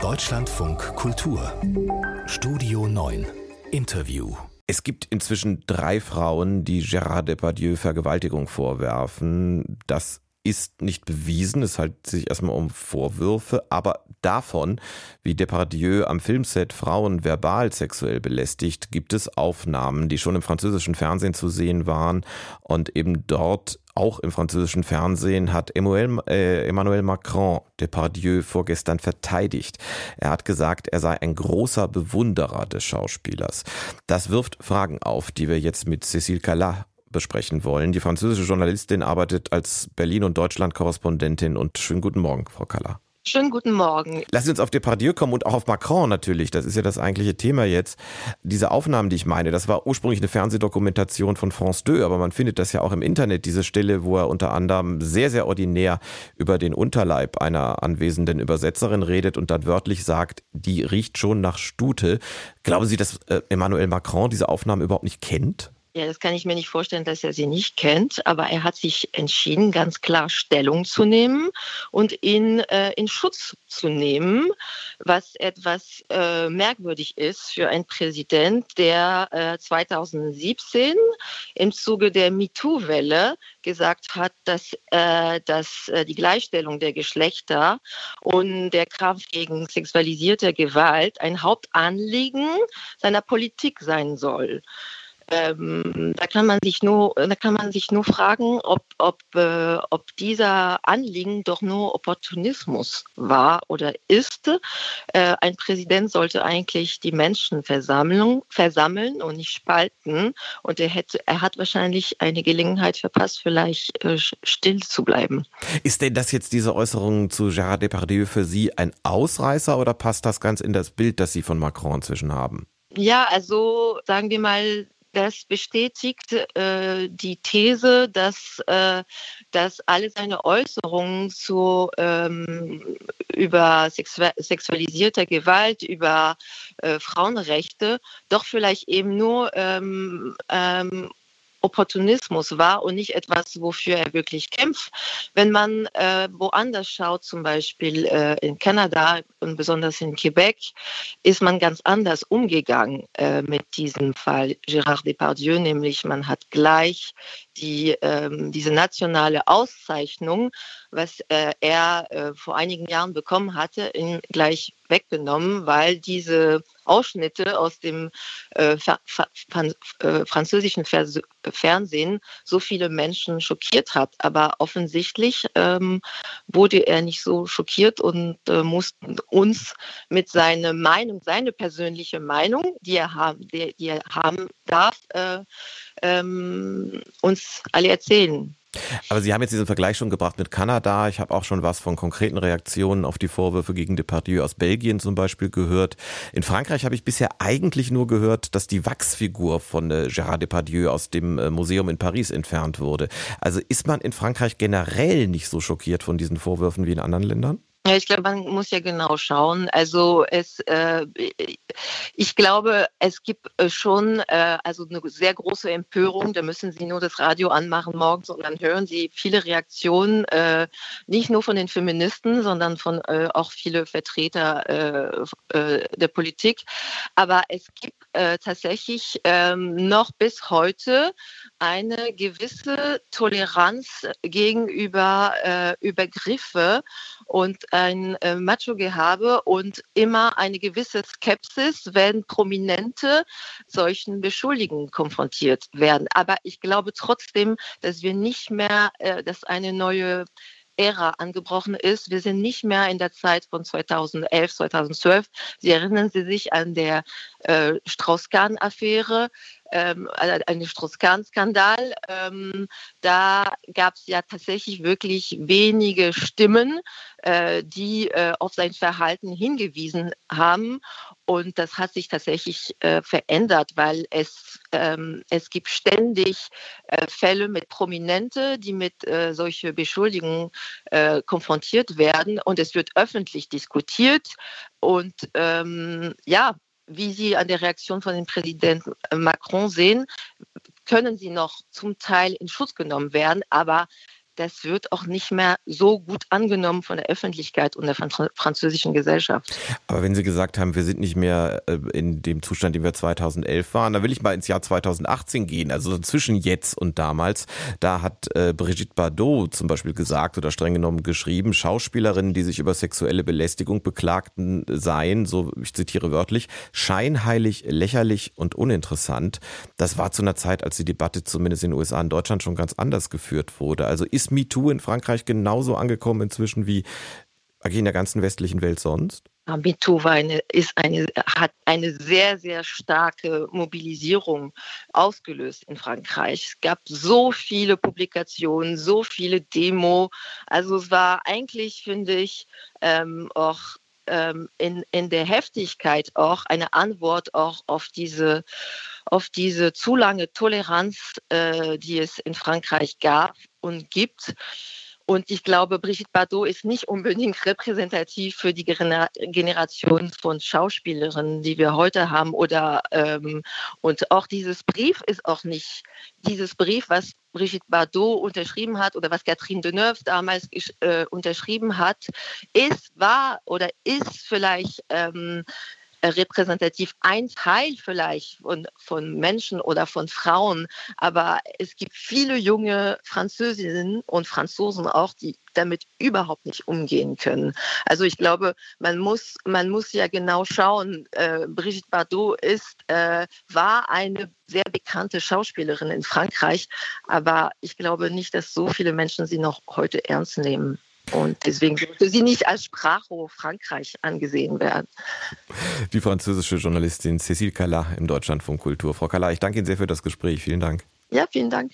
Deutschlandfunk Kultur. Studio 9 Interview. Es gibt inzwischen drei Frauen, die Gérard Depardieu Vergewaltigung vorwerfen. Das ist nicht bewiesen, es handelt sich erstmal um Vorwürfe, aber davon, wie Depardieu am Filmset Frauen verbal sexuell belästigt, gibt es Aufnahmen, die schon im französischen Fernsehen zu sehen waren und eben dort auch im französischen Fernsehen hat Emmanuel, äh, Emmanuel Macron Depardieu vorgestern verteidigt. Er hat gesagt, er sei ein großer Bewunderer des Schauspielers. Das wirft Fragen auf, die wir jetzt mit Cécile Callat besprechen wollen. Die französische Journalistin arbeitet als Berlin- und Deutschland-Korrespondentin und schönen guten Morgen, Frau Callat. Schönen guten Morgen. Lassen Sie uns auf Depardieu kommen und auch auf Macron natürlich. Das ist ja das eigentliche Thema jetzt. Diese Aufnahmen, die ich meine, das war ursprünglich eine Fernsehdokumentation von France 2, aber man findet das ja auch im Internet, diese Stelle, wo er unter anderem sehr, sehr ordinär über den Unterleib einer anwesenden Übersetzerin redet und dann wörtlich sagt, die riecht schon nach Stute. Glauben Sie, dass äh, Emmanuel Macron diese Aufnahmen überhaupt nicht kennt? Ja, das kann ich mir nicht vorstellen, dass er sie nicht kennt, aber er hat sich entschieden, ganz klar Stellung zu nehmen und ihn äh, in Schutz zu nehmen, was etwas äh, merkwürdig ist für einen Präsident, der äh, 2017 im Zuge der MeToo-Welle gesagt hat, dass, äh, dass äh, die Gleichstellung der Geschlechter und der Kampf gegen sexualisierte Gewalt ein Hauptanliegen seiner Politik sein soll. Ähm, da kann man sich nur, da kann man sich nur fragen, ob, ob, äh, ob dieser Anliegen doch nur Opportunismus war oder ist. Äh, ein Präsident sollte eigentlich die Menschen versammeln, versammeln und nicht spalten. Und er hätte, er hat wahrscheinlich eine Gelegenheit verpasst, vielleicht äh, still zu bleiben. Ist denn das jetzt diese Äußerung zu Gérard Depardieu für Sie ein Ausreißer oder passt das ganz in das Bild, das Sie von Macron inzwischen haben? Ja, also sagen wir mal, das bestätigt äh, die These, dass, äh, dass alle seine Äußerungen zu, ähm, über sexu sexualisierter Gewalt, über äh, Frauenrechte doch vielleicht eben nur ähm, ähm, Opportunismus war und nicht etwas, wofür er wirklich kämpft. Wenn man äh, woanders schaut, zum Beispiel äh, in Kanada und besonders in Quebec, ist man ganz anders umgegangen äh, mit diesem Fall Gérard Depardieu, nämlich man hat gleich die, ähm, diese nationale Auszeichnung, was äh, er äh, vor einigen Jahren bekommen hatte, ihn gleich weggenommen, weil diese Ausschnitte aus dem äh, äh französischen Fernsehen so viele Menschen schockiert hat. Aber offensichtlich ähm, wurde er nicht so schockiert und äh, musste uns mit seiner Meinung, seine persönliche Meinung, die er haben, die, die er haben darf, äh, ähm, uns alle erzählen. Aber Sie haben jetzt diesen Vergleich schon gebracht mit Kanada. Ich habe auch schon was von konkreten Reaktionen auf die Vorwürfe gegen Depardieu aus Belgien zum Beispiel gehört. In Frankreich habe ich bisher eigentlich nur gehört, dass die Wachsfigur von äh, Gérard Depardieu aus dem äh, Museum in Paris entfernt wurde. Also ist man in Frankreich generell nicht so schockiert von diesen Vorwürfen wie in anderen Ländern? Ja, ich glaube, man muss ja genau schauen. Also es, äh, ich glaube, es gibt äh, schon äh, also eine sehr große Empörung. Da müssen Sie nur das Radio anmachen morgens und dann hören Sie viele Reaktionen, äh, nicht nur von den Feministen, sondern von äh, auch viele Vertreter äh, der Politik. Aber es gibt tatsächlich ähm, noch bis heute eine gewisse Toleranz gegenüber Übergriffe und ein äh, Macho-Gehabe und immer eine gewisse Skepsis, wenn Prominente solchen Beschuldigungen konfrontiert werden. Aber ich glaube trotzdem, dass wir nicht mehr, äh, dass eine neue Ära angebrochen ist. Wir sind nicht mehr in der Zeit von 2011, 2012. Sie erinnern Sie sich an der äh, Strauß-Kahn-Affäre ähm, also einen Strauss-Kahn-Skandal. Ähm, da gab es ja tatsächlich wirklich wenige Stimmen, äh, die äh, auf sein Verhalten hingewiesen haben. Und das hat sich tatsächlich äh, verändert, weil es, ähm, es gibt ständig äh, Fälle mit Prominente, die mit äh, solchen Beschuldigungen äh, konfrontiert werden. Und es wird öffentlich diskutiert. Und ähm, ja, wie Sie an der Reaktion von dem Präsidenten Macron sehen, können sie noch zum Teil in Schutz genommen werden, aber das wird auch nicht mehr so gut angenommen von der Öffentlichkeit und der französischen Gesellschaft. Aber wenn Sie gesagt haben, wir sind nicht mehr äh, in dem Zustand, den wir 2011 waren, dann will ich mal ins Jahr 2018 gehen, also zwischen jetzt und damals. Da hat äh, Brigitte Bardot zum Beispiel gesagt oder streng genommen geschrieben, Schauspielerinnen, die sich über sexuelle Belästigung beklagten, seien, so ich zitiere wörtlich, scheinheilig, lächerlich und uninteressant. Das war zu einer Zeit, als die Debatte zumindest in den USA und Deutschland schon ganz anders geführt wurde. Also ist MeToo in Frankreich genauso angekommen inzwischen wie in der ganzen westlichen Welt sonst? MeToo eine, eine, hat eine sehr, sehr starke Mobilisierung ausgelöst in Frankreich. Es gab so viele Publikationen, so viele Demo. Also es war eigentlich, finde ich, ähm, auch ähm, in, in der Heftigkeit auch eine Antwort auch auf diese, auf diese zu lange Toleranz, äh, die es in Frankreich gab und gibt. Und ich glaube, Brigitte Bardot ist nicht unbedingt repräsentativ für die Generation von Schauspielerinnen, die wir heute haben. Oder ähm, und auch dieses Brief ist auch nicht dieses Brief, was Brigitte Bardot unterschrieben hat oder was Catherine Deneuve damals äh, unterschrieben hat, ist, war oder ist vielleicht ähm, repräsentativ ein Teil vielleicht von, von Menschen oder von Frauen, aber es gibt viele junge Französinnen und Franzosen auch, die damit überhaupt nicht umgehen können. Also ich glaube, man muss, man muss ja genau schauen. Äh, Brigitte Bardot ist, äh, war eine sehr bekannte Schauspielerin in Frankreich, aber ich glaube nicht, dass so viele Menschen sie noch heute ernst nehmen. Und deswegen sollte sie nicht als Sprachrohr Frankreich angesehen werden. Die französische Journalistin Cécile Callat im Deutschlandfunk Kultur. Frau Callat, ich danke Ihnen sehr für das Gespräch. Vielen Dank. Ja, vielen Dank.